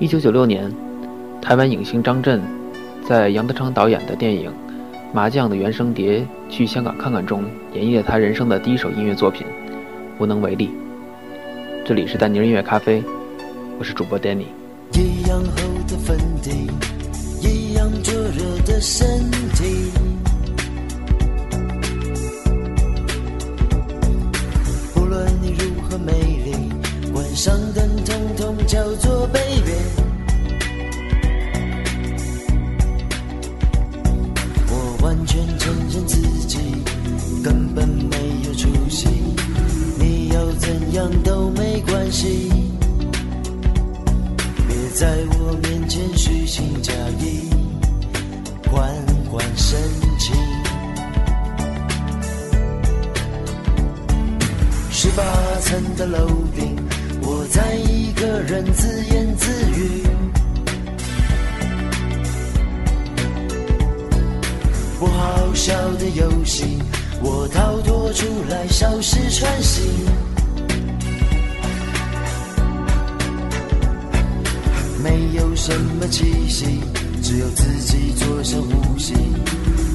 一九九六年，台湾影星张震在杨德昌导演的电影《麻将》的原声碟《去香港看看》中演绎了他人生的第一首音乐作品《无能为力》。这里是丹尼音乐咖啡，我是主播 Danny。一样厚的粉底，一样灼热的身体。叫做 baby。我完全承认自己根本没有出息，你要怎样都没关系。别在我面前虚情假意，缓缓深情。十八层的楼顶，我在一个人自言自语。不好笑的游戏，我逃脱出来，消失喘息。没有什么气息，只有自己做深呼吸，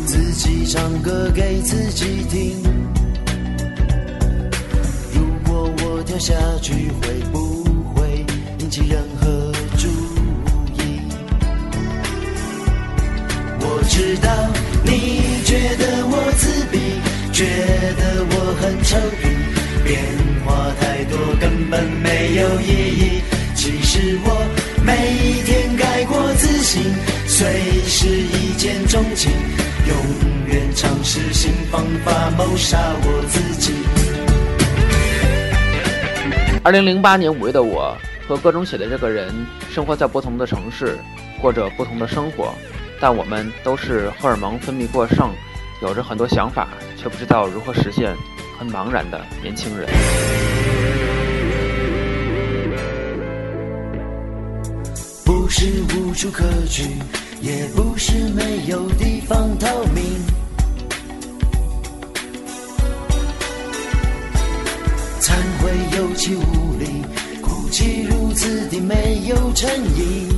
自己唱歌给自己听。果我跳下去，会不会引起任何注意？我知道你觉得我自闭，觉得我很臭屁，变化太多根本没有意义。其实我每天改过自新，随时一见钟情，永远尝试新方法谋杀我自己。二零零八年五月的我和歌中写的这个人生活在不同的城市，过着不同的生活，但我们都是荷尔蒙分泌过剩，有着很多想法，却不知道如何实现，很茫然的年轻人。不是无处可去，也不是没有地方逃命。忏悔有气无力，哭泣如此的没有诚意。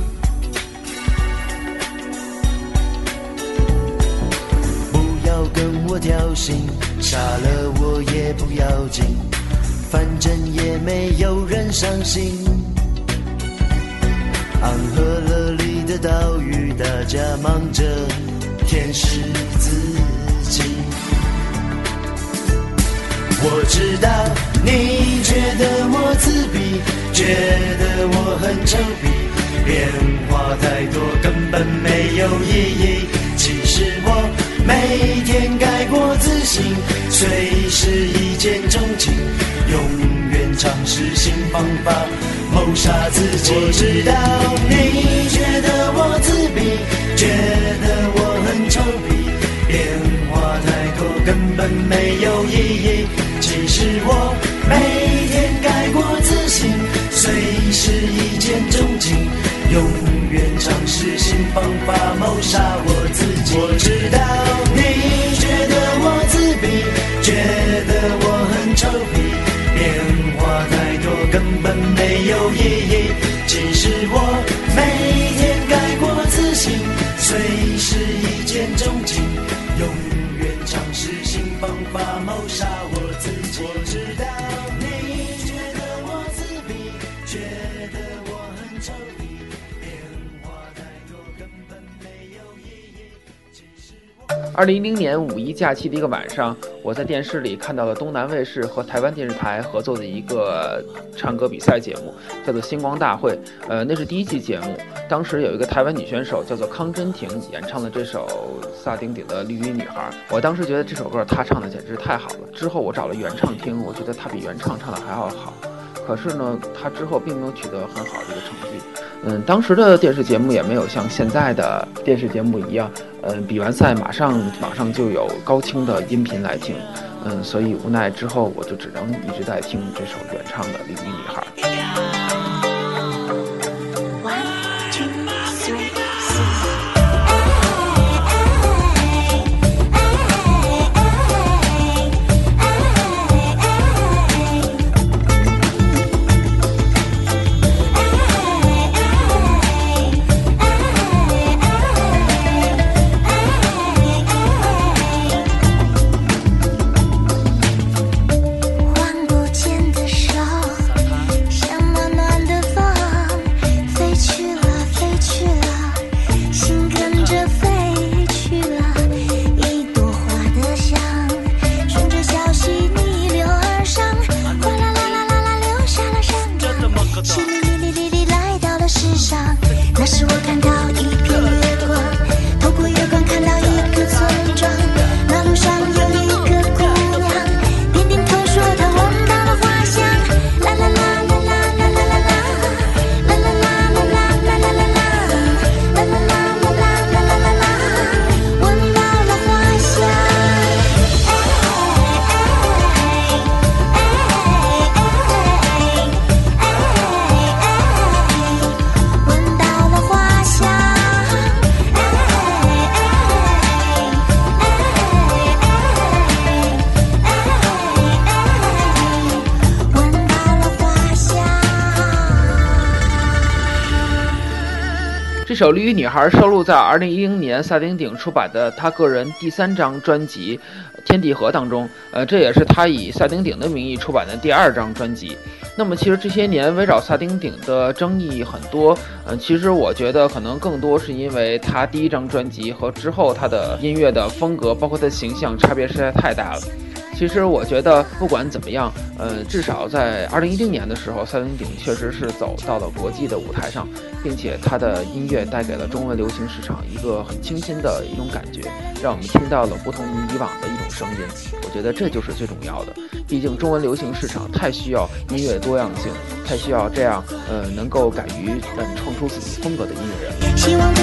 不要跟我挑衅，杀了我也不要紧，反正也没有人伤心。安和乐里的岛屿，大家忙着舔舐自己。我知道你觉得我自闭，觉得我很臭屁，变化太多根本没有意义。其实我每天改过自新，随时一见钟情，永远尝试新方法谋杀自己。我知道你意义。其实我每天改过自新，随时一见钟情，永远尝试新方法谋杀我自己。我知道你我很臭屁，变化太多根本没有意义。其实我。二零一零年五一假期的一个晚上，我在电视里看到了东南卫视和台湾电视台合作的一个唱歌比赛节目，叫做《星光大会》。呃，那是第一期节目，当时有一个台湾女选手叫做康真婷演唱的这首萨顶顶的《绿衣女孩》。我当时觉得这首歌她唱的简直太好了。之后我找了原唱听，我觉得她比原唱唱的还要好。可是呢，他之后并没有取得很好的一个成绩。嗯，当时的电视节目也没有像现在的电视节目一样，嗯，比完赛马上马上就有高清的音频来听，嗯，所以无奈之后我就只能一直在听这首原唱的《黎明女孩》。首《绿衣女孩》收录在2010年萨顶顶出版的他个人第三张专辑《天地合》当中。呃，这也是他以萨顶顶的名义出版的第二张专辑。那么，其实这些年围绕萨顶顶的争议很多。嗯，其实我觉得可能更多是因为他第一张专辑和之后他的音乐的风格，包括他的形象差别实在太大了。其实我觉得不管怎么样，呃，至少在二零一零年的时候，萨顶顶确实是走到了国际的舞台上，并且他的音乐带给了中文流行市场一个很清新的一种感觉，让我们听到了不同于以往的一种声音。我觉得这就是最重要的，毕竟中文流行市场太需要音乐多样性，太需要这样呃能够敢于嗯创出自己风格的音乐人。希望的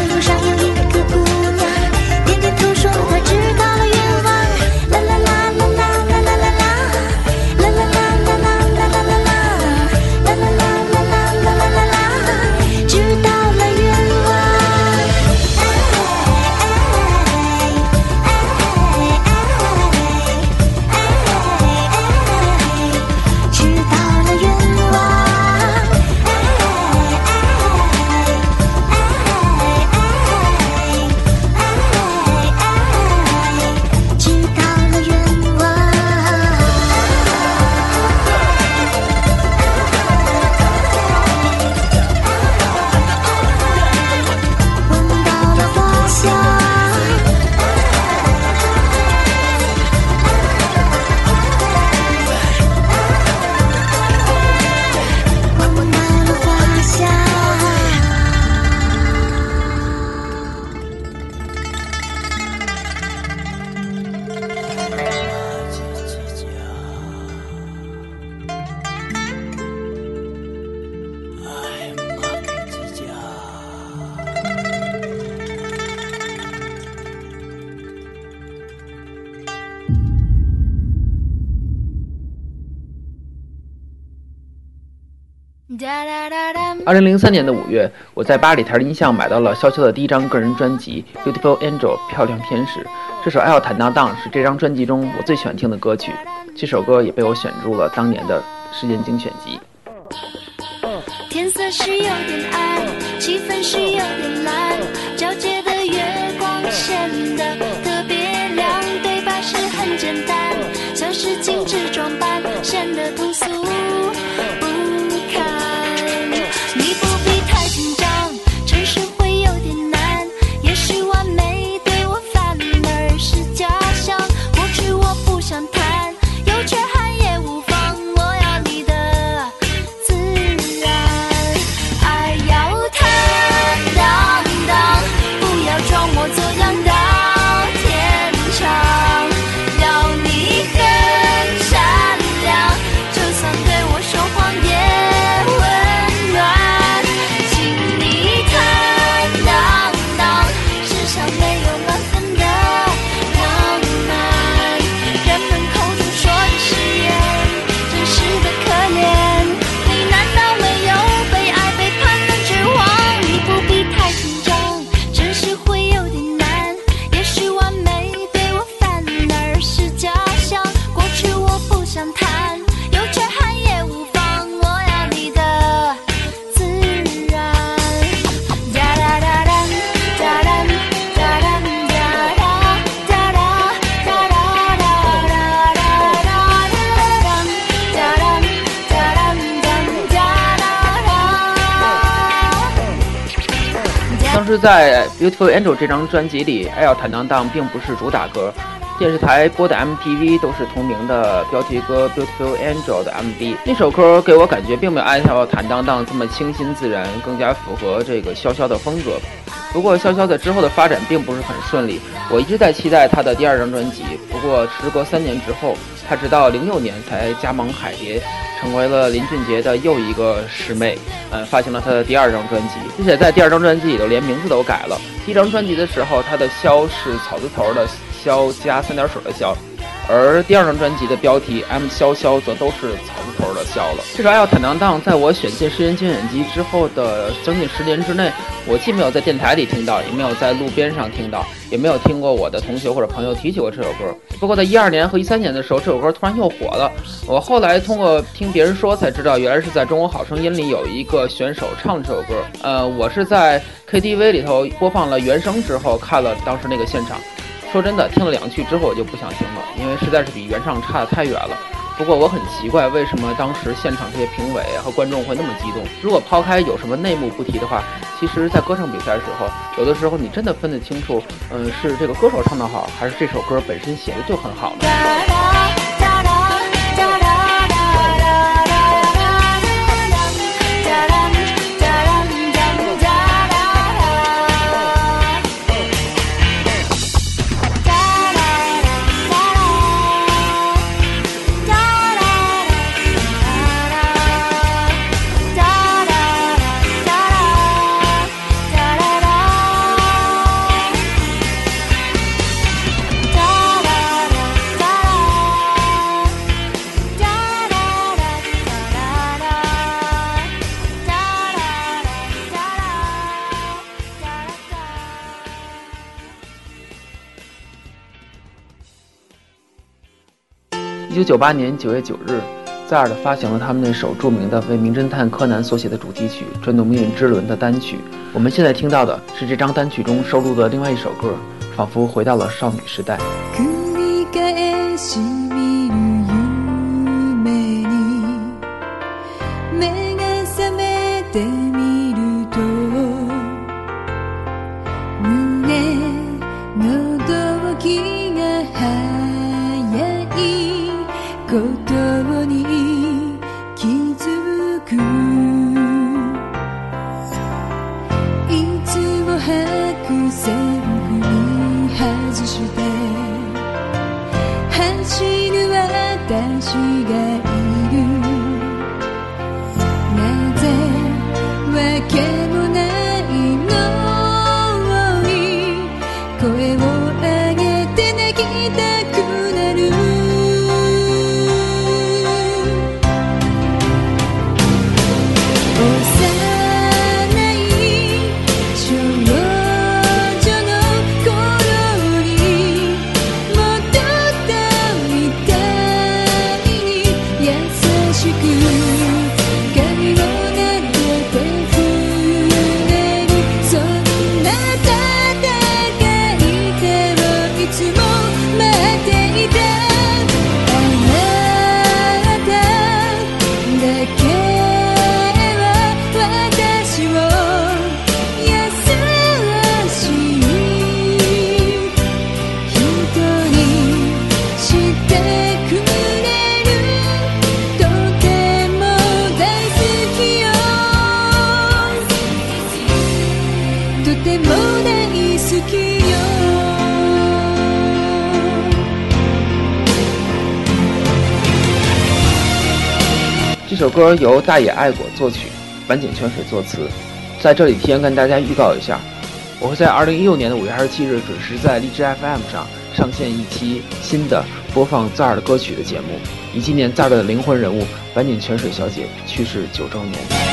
二零零三年的五月，我在巴黎台音像买到了潇潇的第一张个人专辑《Beautiful Angel》漂亮天使。这首《爱要坦荡荡》是这张专辑中我最喜欢听的歌曲，这首歌也被我选入了当年的世界精选集。天色是有点暗，气氛是有点蓝，皎洁的月光显得在《Beautiful Angel》这张专辑里，《爱要坦荡荡》并不是主打歌，电视台播的 MTV 都是同名的标题歌《Beautiful Angel》的 MV。那首歌给我感觉并没有《爱要坦荡荡》这么清新自然，更加符合这个潇潇的风格。不过，潇潇在之后的发展并不是很顺利，我一直在期待他的第二张专辑。不过，时隔三年之后，他直到零六年才加盟海蝶，成为了林俊杰的又一个师妹，呃，发行了他的第二张专辑，并且在第二张专辑里头连名字都改了。第一张专辑的时候，他的潇是草字头的潇加三点水的潇，而第二张专辑的标题《M 潇潇》则都是草字头的“潇”了。这首《爱要坦荡荡》在我选进试音经典集之后的将近十年之内，我既没有在电台里听到，也没有在路边上听到，也没有听过我的同学或者朋友提起过这首歌。不过在一二年和一三年的时候，这首歌突然又火了。我后来通过听别人说才知道，原来是在中国好声音里有一个选手唱这首歌。呃，我是在 KTV 里头播放了原声之后看了当时那个现场。说真的，听了两句之后我就不想听了，因为实在是比原唱差得太远了。不过我很奇怪，为什么当时现场这些评委和观众会那么激动？如果抛开有什么内幕不提的话，其实，在歌唱比赛的时候，有的时候你真的分得清楚，嗯，是这个歌手唱得好，还是这首歌本身写的就很好呢？九九八年九月九日，在尔的发行了他们那首著名的为《名侦探柯南》所写的主题曲《转动命运之轮》的单曲。我们现在听到的是这张单曲中收录的另外一首歌，仿佛回到了少女时代。这首歌由大野爱果作曲，坂井泉水作词。在这里提前跟大家预告一下，我会在二零一六年的五月二十七日准时在荔枝 FM 上上线一期新的播放 Zara 的歌曲的节目，以纪念 Zara 的灵魂人物坂井泉水小姐去世九周年。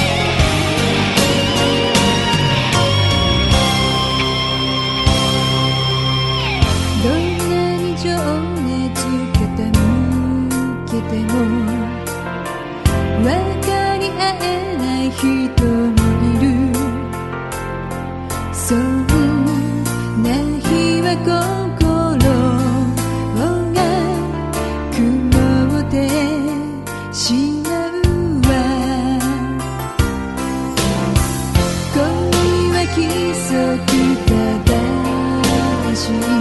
き正しい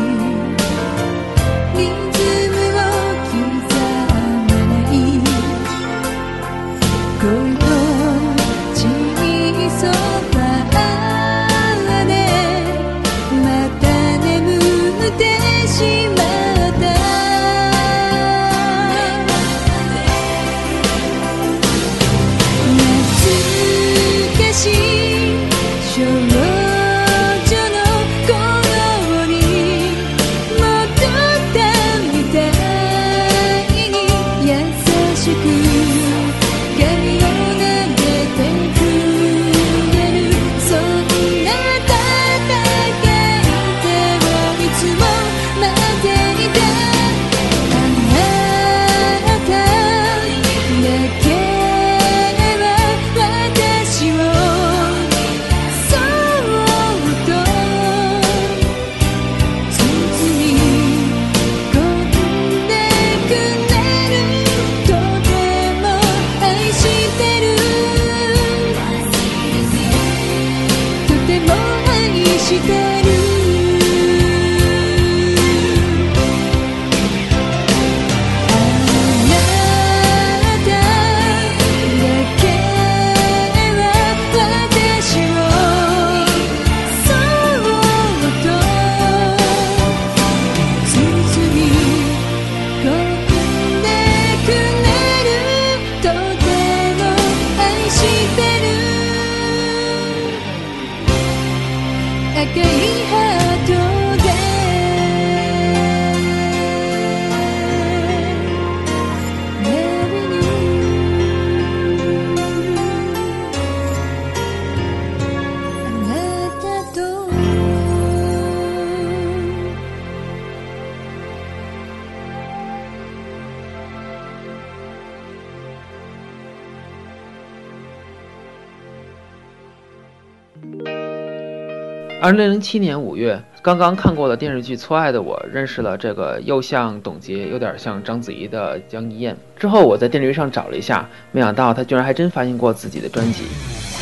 二零零七年五月，刚刚看过了电视剧《错爱的我》，认识了这个又像董洁，有点像章子怡的江一燕。之后我在电视剧上找了一下，没想到她居然还真发行过自己的专辑。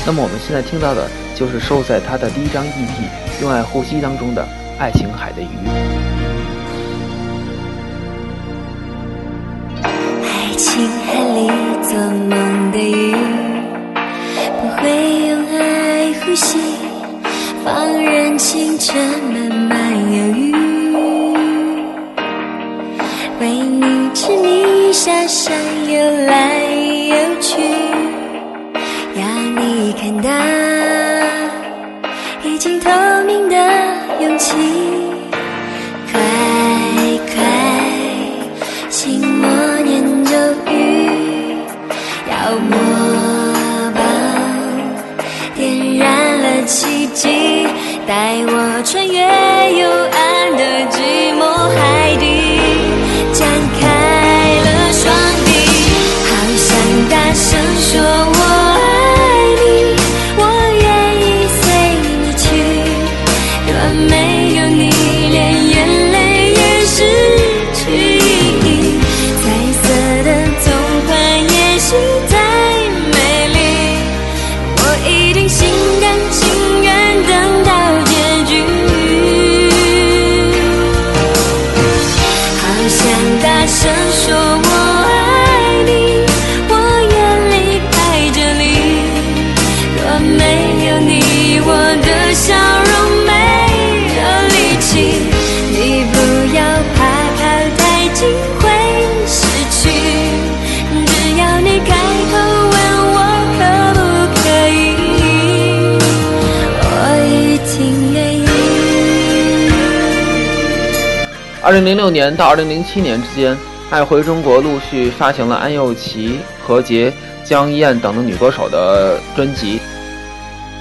那么我们现在听到的就是收在她的第一张 EP《用爱呼吸》当中的《爱情海的鱼》。爱情海里做梦的鱼，不会用爱呼吸。放任青春慢慢忧郁，为你痴迷下山游来游去，要你看到已经透明的勇气，二零零六年到二零零七年之间，爱回中国陆续发行了安又琪、何洁、江一燕等等女歌手的专辑。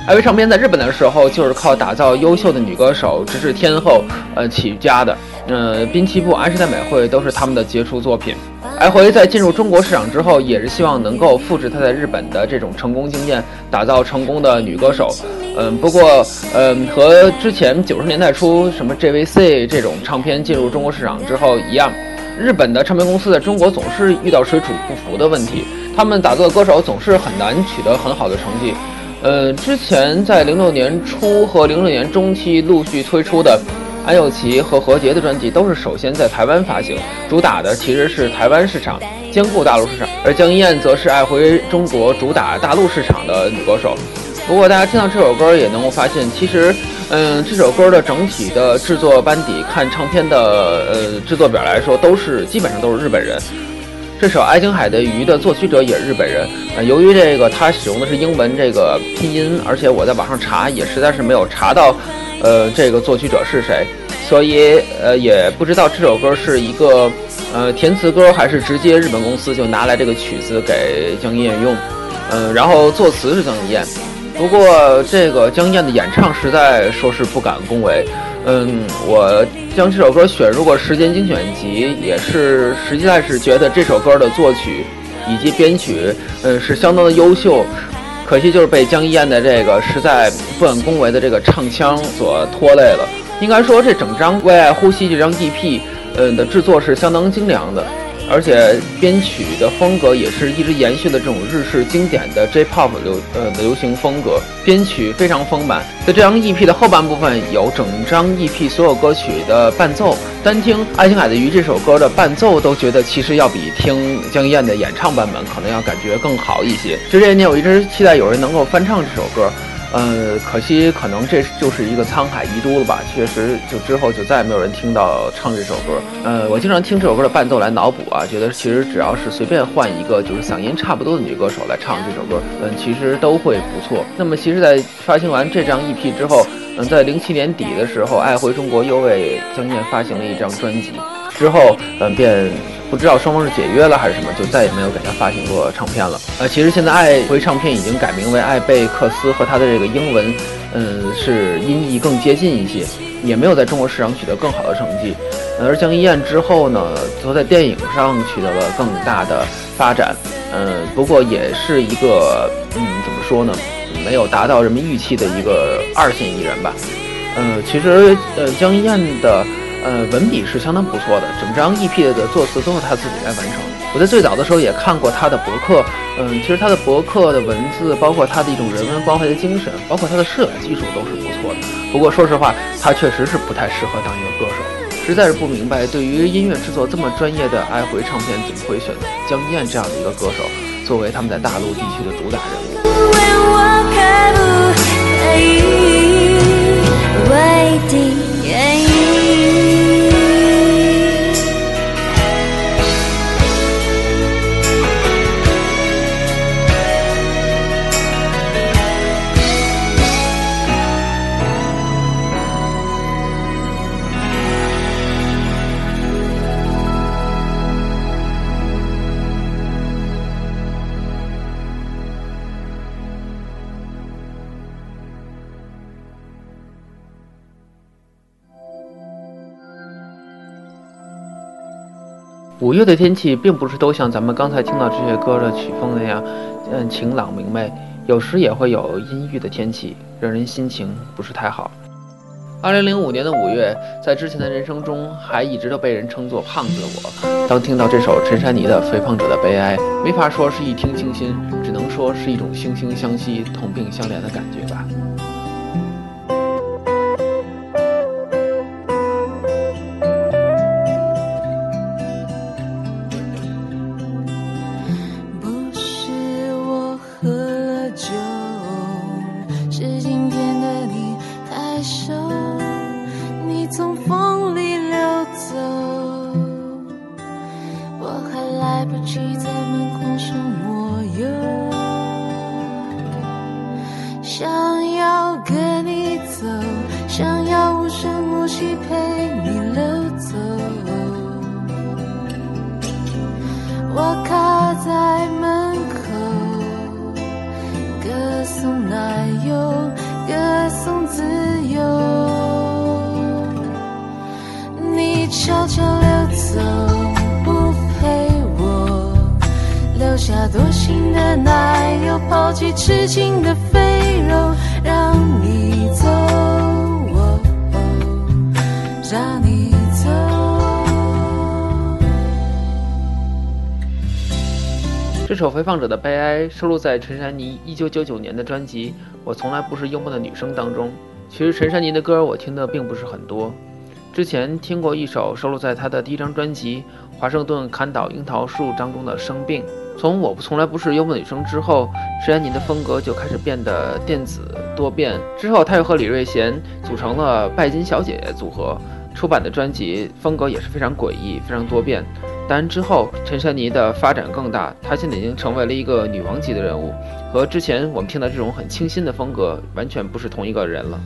爱回唱片在日本的时候，就是靠打造优秀的女歌手、直至天后，呃起家的。呃，滨崎步、安室奈美惠都是他们的杰出作品。爱回在进入中国市场之后，也是希望能够复制他在日本的这种成功经验，打造成功的女歌手。嗯，不过，嗯，和之前九十年代初什么 JVC 这种唱片进入中国市场之后一样，日本的唱片公司在中国总是遇到水土不服的问题，他们打造的歌手总是很难取得很好的成绩。呃，之前在零六年初和零六年中期陆续推出的安又琪和何洁的专辑，都是首先在台湾发行，主打的其实是台湾市场，兼顾大陆市场；而江一燕则是爱回中国，主打大陆市场的女歌手。不过大家听到这首歌也能够发现，其实，嗯，这首歌的整体的制作班底，看唱片的呃制作表来说，都是基本上都是日本人。这首《爱琴海的鱼》的作曲者也是日本人。呃，由于这个他使用的是英文这个拼音，而且我在网上查也实在是没有查到，呃，这个作曲者是谁，所以呃也不知道这首歌是一个呃填词歌，还是直接日本公司就拿来这个曲子给江一燕用。嗯、然后作词是江一燕。不过这个江一燕的演唱实在说是不敢恭维。嗯，我将这首歌选入过时间精选集，也是实在是觉得这首歌的作曲以及编曲，嗯，是相当的优秀。可惜就是被江一燕的这个实在不敢恭维的这个唱腔所拖累了。应该说，这整张《为爱呼吸》这张 EP，嗯的制作是相当精良的。而且编曲的风格也是一直延续的这种日式经典的 J-pop 流呃流行风格，编曲非常丰满。在这张 EP 的后半部分有整张 EP 所有歌曲的伴奏，单听《爱琴海的鱼》这首歌的伴奏都觉得其实要比听江一燕的演唱版本可能要感觉更好一些。就这些年我一直期待有人能够翻唱这首歌。呃，可惜可能这就是一个沧海遗珠了吧。确实，就之后就再也没有人听到唱这首歌。呃，我经常听这首歌的伴奏来脑补啊，觉得其实只要是随便换一个就是嗓音差不多的女歌手来唱这首歌，嗯，其实都会不错。那么，其实，在发行完这张 EP 之后，嗯，在零七年底的时候，爱回中国又为江燕发行了一张专辑，之后，嗯，便。不知道双方是解约了还是什么，就再也没有给他发行过唱片了。呃，其实现在爱回唱片已经改名为艾贝克斯，和他的这个英文，嗯，是音译更接近一些，也没有在中国市场取得更好的成绩。而江一燕之后呢，则在电影上取得了更大的发展。嗯，不过也是一个，嗯，怎么说呢？没有达到人们预期的一个二线艺人吧。呃，其实呃江一燕的呃文笔是相当不错的，整张 EP 的作词都是他自己来完成。我在最早的时候也看过他的博客，嗯，其实他的博客的文字，包括他的一种人文关怀的精神，包括他的摄影技术都是不错的。不过说实话，他确实是不太适合当一个歌手，实在是不明白，对于音乐制作这么专业的爱回唱片，怎么会选江一燕这样的一个歌手作为他们在大陆地区的主打人物？五月的天气并不是都像咱们刚才听到这些歌的曲风那样，嗯，晴朗明媚，有时也会有阴郁的天气，让人心情不是太好。二零零五年的五月，在之前的人生中还一直都被人称作胖子的我，当听到这首陈珊妮的《肥胖者的悲哀》，没法说是一听倾心，只能说是一种惺惺相惜、同病相怜的感觉吧。想要跟你走，想要无声无息陪你溜走。我卡在门口，歌颂奶油，歌颂自由。你悄悄溜走，不陪我，留下多情的奶油，抛弃痴情的肥肉，让你走，哦让你走。这首《肥胖者的悲哀》收录在陈珊妮1999年的专辑《我从来不是幽默的女生》当中。其实陈珊妮的歌我听的并不是很多，之前听过一首收录在她的第一张专辑《华盛顿砍倒樱桃树》当中的《生病》。从我从来不是幽默女生之后，陈珊妮的风格就开始变得电子多变。之后，她又和李瑞贤组成了拜金小姐姐组合，出版的专辑风格也是非常诡异、非常多变。当然之后，陈珊妮的发展更大，她现在已经成为了一个女王级的人物，和之前我们听到这种很清新的风格完全不是同一个人了。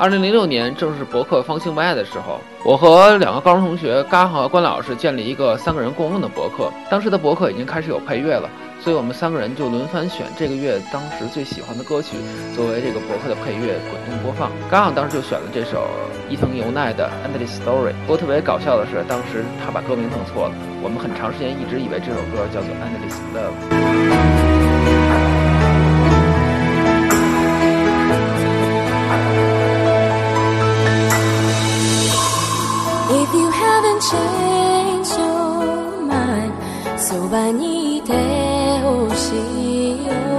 二零零六年正是博客方兴未艾的时候，我和两个高中同学嘎和关老师建立一个三个人共用的博客。当时的博客已经开始有配乐了，所以我们三个人就轮番选这个月当时最喜欢的歌曲作为这个博客的配乐滚动播放。嘎好当时就选了这首伊藤由奈的《Endless Story》。不过特别搞笑的是，当时他把歌名弄错了，我们很长时间一直以为这首歌叫做《Endless Love》。Change your mind そばにいてほしいよ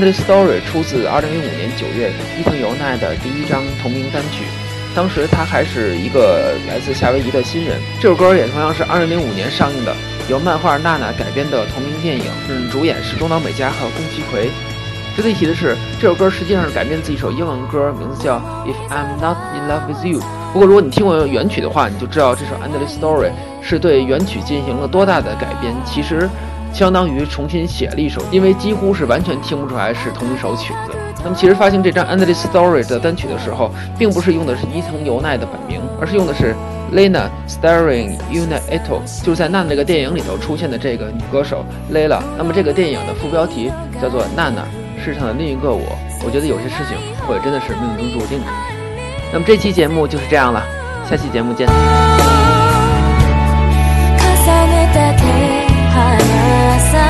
《Endless Story》出自2005年9月伊藤由奈的第一张同名单曲，当时他还是一个来自夏威夷的新人。这首歌也同样是2005年上映的，由漫画《娜娜》改编的同名电影，嗯，主演是中岛美嘉和宫崎葵。值得一提的是，这首歌实际上是改编自一首英文歌，名字叫《If I'm Not in Love with You》。不过，如果你听过原曲的话，你就知道这首《Endless Story》是对原曲进行了多大的改编。其实，相当于重新写了一首，因为几乎是完全听不出来是同一首曲子。那么其实发行这张《Endless Story》的单曲的时候，并不是用的是伊藤由奈的本名，而是用的是 Lena Starring Unito，就是在《娜娜》这个电影里头出现的这个女歌手 Lena。那么这个电影的副标题叫做《娜娜：世上的另一个我》。我觉得有些事情会真的是命中注定的。那么这期节目就是这样了，下期节目见。さ